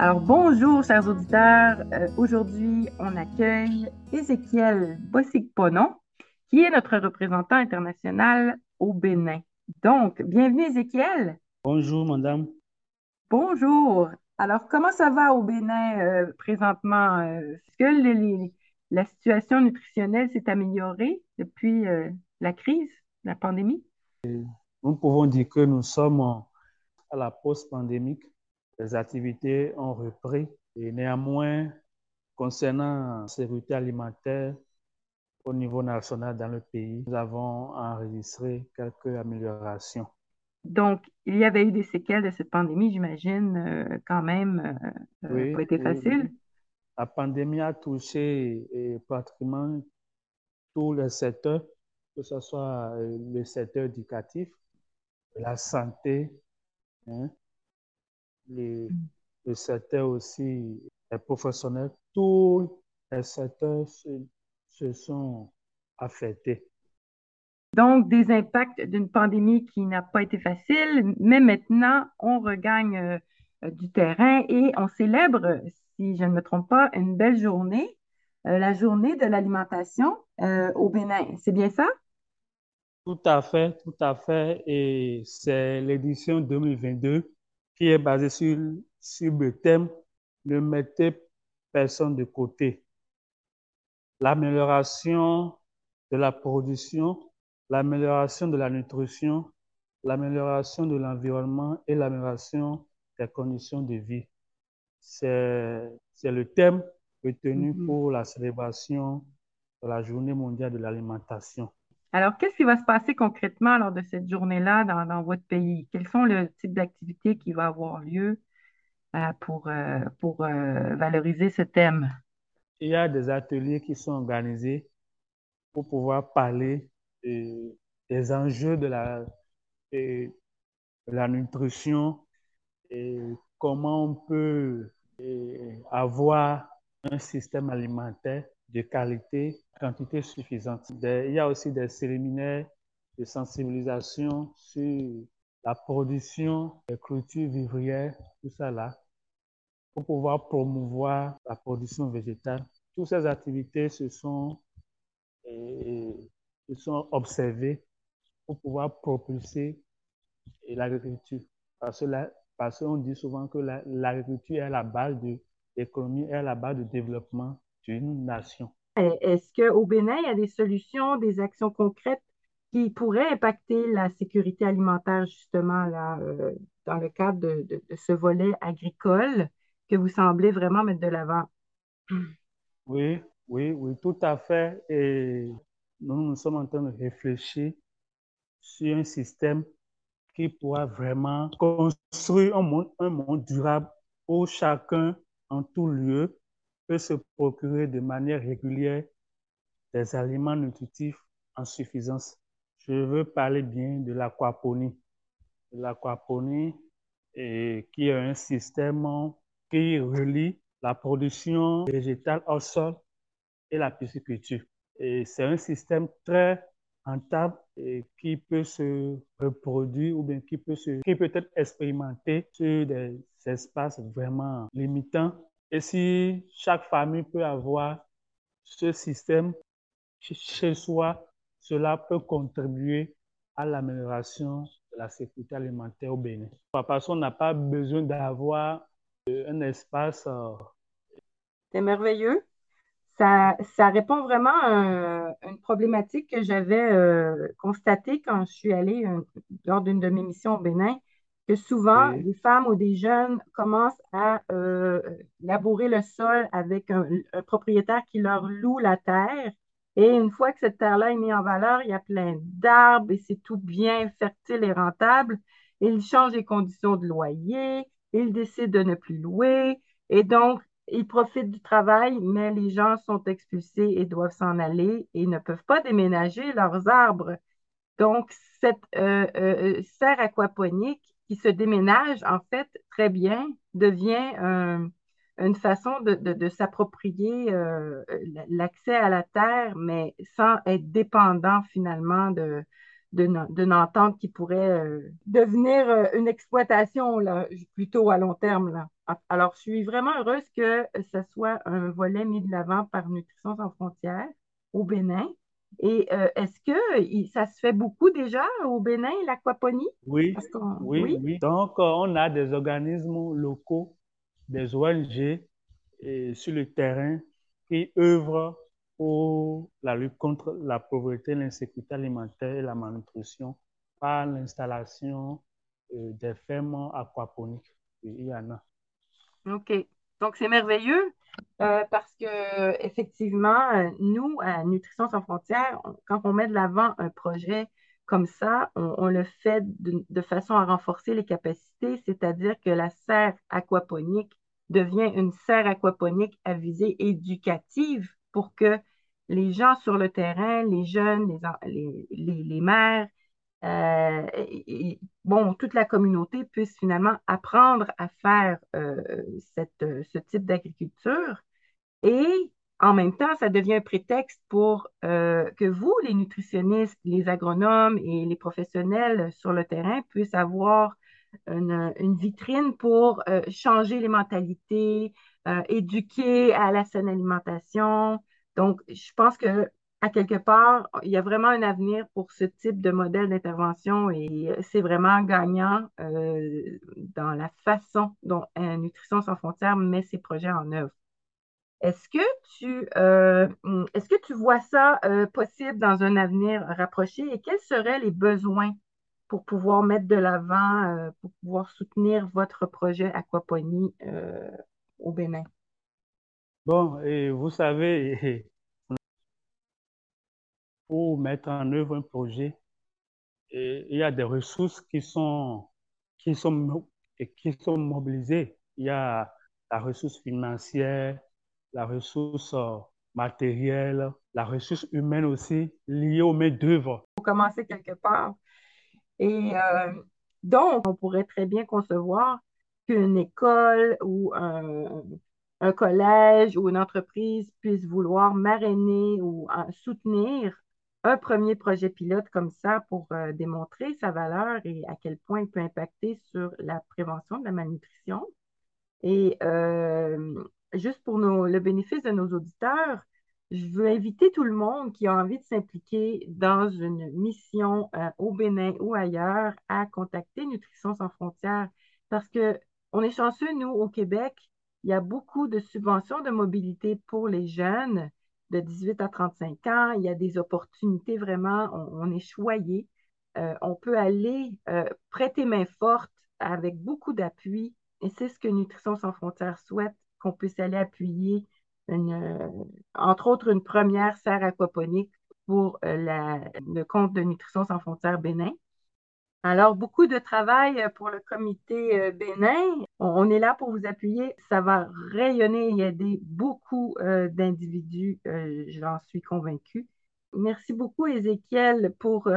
Alors bonjour chers auditeurs. Euh, aujourd'hui, on accueille Ézéchiel Bossic-Ponon, qui est notre représentant international au Bénin. Donc, bienvenue Ézéchiel. Bonjour madame. Bonjour. Alors, comment ça va au Bénin euh, présentement? Euh, est-ce que la situation nutritionnelle s'est améliorée depuis la crise, la pandémie? Nous pouvons dire que nous sommes à la post-pandémique les activités ont repris. Et néanmoins, concernant la sécurité alimentaire au niveau national dans le pays, nous avons enregistré quelques améliorations. Donc, il y avait eu des séquelles de cette pandémie, j'imagine, euh, quand même, euh, oui, pas été facile. La pandémie a touché pratiquement tous les secteurs, que ce soit euh, le secteur éducatif, la santé, hein, les, le secteur aussi les professionnels, tous les secteurs se, sont affectés. Donc, des impacts d'une pandémie qui n'a pas été facile, mais maintenant, on regagne euh, du terrain et on célèbre, si je ne me trompe pas, une belle journée, euh, la journée de l'alimentation euh, au Bénin. C'est bien ça? Tout à fait, tout à fait. Et c'est l'édition 2022 qui est basé sur, sur le thème ne mettez personne de côté. L'amélioration de la production, l'amélioration de la nutrition, l'amélioration de l'environnement et l'amélioration des conditions de vie. C'est le thème retenu mm-hmm. pour la célébration de la Journée mondiale de l'alimentation. Alors, qu'est-ce qui va se passer concrètement lors de cette journée-là dans, votre pays? Quels sont le type d'activités qui va avoir lieu euh, pour, euh, pour euh, valoriser ce thème? Il y a des ateliers qui sont organisés pour pouvoir parler des enjeux de la, de la nutrition et comment on peut avoir un système alimentaire de qualité, quantité suffisante. Il y a aussi des séminaires de sensibilisation sur la production des cultures vivrières, tout ça là, pour pouvoir promouvoir la production végétale. Toutes ces activités se sont, se sont observées pour pouvoir propulser l'agriculture. Parce parce qu'on dit souvent que l'agriculture est la base de l'économie, est la base du développement nation. Est-ce qu'au Bénin, il y a des solutions, des actions concrètes qui pourraient impacter la sécurité alimentaire, justement, là, euh, dans le cadre de, ce volet agricole que vous semblez vraiment mettre de l'avant? Oui, oui, oui, tout à fait. Et nous, nous sommes en train de réfléchir sur un système qui pourra vraiment construire un monde, un monde durable où chacun, en tout lieu, peut se procurer de manière régulière des aliments nutritifs en suffisance. Je veux parler bien de l'aquaponie. L'aquaponie qui est un système qui relie la production végétale au sol et la pisciculture. Et c'est un système très rentable et qui peut se reproduire ou bien qui peut, se, qui peut être expérimenté sur des espaces vraiment limitants et si chaque famille peut avoir ce système chez soi, cela peut contribuer à l'amélioration de la sécurité alimentaire au Bénin. Parce qu'on n'a pas besoin d'avoir euh, un espace. Euh, C'est merveilleux. Ça, ça, répond vraiment à une problématique que j'avais euh, constatée quand je suis allée lors d'une de mes missions au Bénin que souvent, des femmes ou des jeunes commencent à euh, labourer le sol avec un, propriétaire qui leur loue la terre. Et une fois que cette terre-là est mise en valeur, il y a plein d'arbres et c'est tout bien fertile et rentable. Ils changent les conditions de loyer, ils décident de ne plus louer. Et donc, ils profitent du travail, mais les gens sont expulsés et doivent s'en aller et ne peuvent pas déménager leurs arbres. Donc, cette euh, euh, serre aquaponique qui se déménage, en fait, très bien, devient une façon de, s'approprier euh, l'accès à la terre, mais sans être dépendant finalement d'une entente qui pourrait euh, devenir euh, une exploitation plutôt à long terme. Alors, je suis vraiment heureuse que ce soit un volet mis de l'avant par Nutrition sans frontières au Bénin. Et euh, est-ce que ça se fait beaucoup déjà au Bénin, l'aquaponie? Oui, oui, oui, Donc, on a des organismes locaux, des ONG et sur le terrain qui œuvrent pour la lutte contre la pauvreté, l'insécurité alimentaire et la malnutrition par l'installation euh, des fermes aquaponiques. Il y en a. OK. Donc, c'est merveilleux euh, parce que, effectivement, euh, nous, à Nutrition sans frontières, quand on met de l'avant un projet comme ça, on, le fait de, façon à renforcer les capacités, c'est-à-dire que la serre aquaponique devient une serre aquaponique à visée éducative pour que les gens sur le terrain, les jeunes, les, les, les, mères, euh, bon, toute la communauté puisse finalement apprendre à faire euh, cette, ce type d'agriculture. Et en même temps, ça devient un prétexte pour euh, que vous, les nutritionnistes, les agronomes et les professionnels sur le terrain puissent avoir une, une vitrine pour changer les mentalités, éduquer à la saine alimentation, donc, je pense que à quelque part, il y a vraiment un avenir pour ce type de modèle d'intervention et c'est vraiment gagnant euh, dans la façon dont Nutrition sans frontières met ses projets en œuvre. Est-ce que tu, euh, est-ce que tu vois ça euh, possible dans un avenir rapproché et quels seraient les besoins pour pouvoir mettre de l'avant, pour pouvoir soutenir votre projet Aquaponie au Bénin? Bon, et vous savez, pour mettre en œuvre un projet, il y a des ressources qui sont, qui sont, qui sont mobilisées. Il y a la ressource financière, la ressource euh, matérielle, la ressource humaine aussi, liée aux main-d'œuvre. Il faut commencer quelque part. Et euh, donc, on pourrait très bien concevoir qu'une école ou un, un collège ou une entreprise puisse vouloir marrainer ou euh, soutenir un premier projet pilote comme ça pour euh, démontrer sa valeur et à quel point il peut impacter sur la prévention de la malnutrition. Et euh, juste pour le bénéfice de nos auditeurs, je veux inviter tout le monde qui a envie de s'impliquer dans une mission au Bénin ou ailleurs à contacter Nutrition sans frontières parce que on est chanceux, nous, au Québec, il y a beaucoup de subventions de mobilité pour les jeunes de 18 à 35 ans. Il y a des opportunités vraiment, on, est choyé. Euh, on peut aller euh, prêter main forte avec beaucoup d'appui. Et c'est ce que Nutrition sans frontières souhaite, qu'on puisse aller appuyer, euh, entre autres, une première serre aquaponique pour le compte de Nutrition sans frontières Bénin. Alors, beaucoup de travail euh, pour le comité euh, Bénin. On, est là pour vous appuyer. Ça va rayonner et aider beaucoup euh, d'individus, j'en suis convaincue. Merci beaucoup, Ézéchiel, pour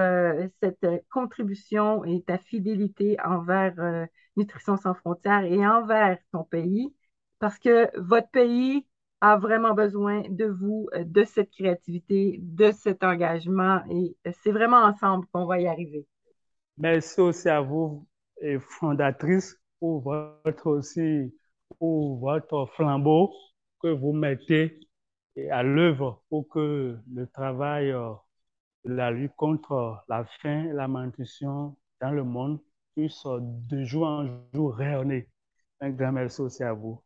cette contribution et ta fidélité envers Nutrition sans frontières et envers ton pays, parce que votre pays a vraiment besoin de vous, de cette créativité, de cet engagement, et c'est vraiment ensemble qu'on va y arriver. Merci aussi à vous, fondatrice, pour votre aussi, pour votre flambeau que vous mettez à l'œuvre pour que le travail euh, de la lutte contre la faim et la malnutrition dans le monde puisse euh, de jour en jour rayonner. Un grand merci aussi à vous.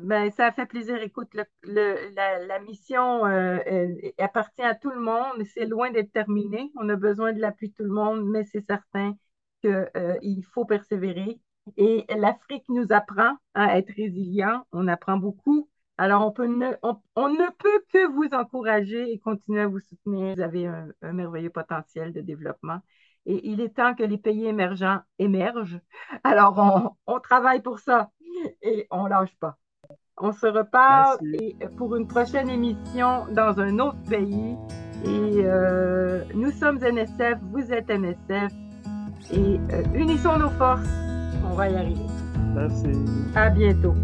Ben, ça fait plaisir. Écoute, la, mission euh, appartient à tout le monde. C'est loin d'être terminé. On a besoin de l'appui de tout le monde, mais c'est certain qu'il euh, faut persévérer. Et l'Afrique nous apprend à être résilient. On apprend beaucoup. Alors, on, ne, ne peut que vous encourager et continuer à vous soutenir. Vous avez un, merveilleux potentiel de développement. Et il est temps que les pays émergents émergent. Alors, on, on travaille pour ça et on lâche pas. On se reparle et pour une prochaine émission dans un autre pays. Et euh, nous sommes NSF, vous êtes NSF. Et euh, unissons nos forces. On va y arriver. Merci. À bientôt.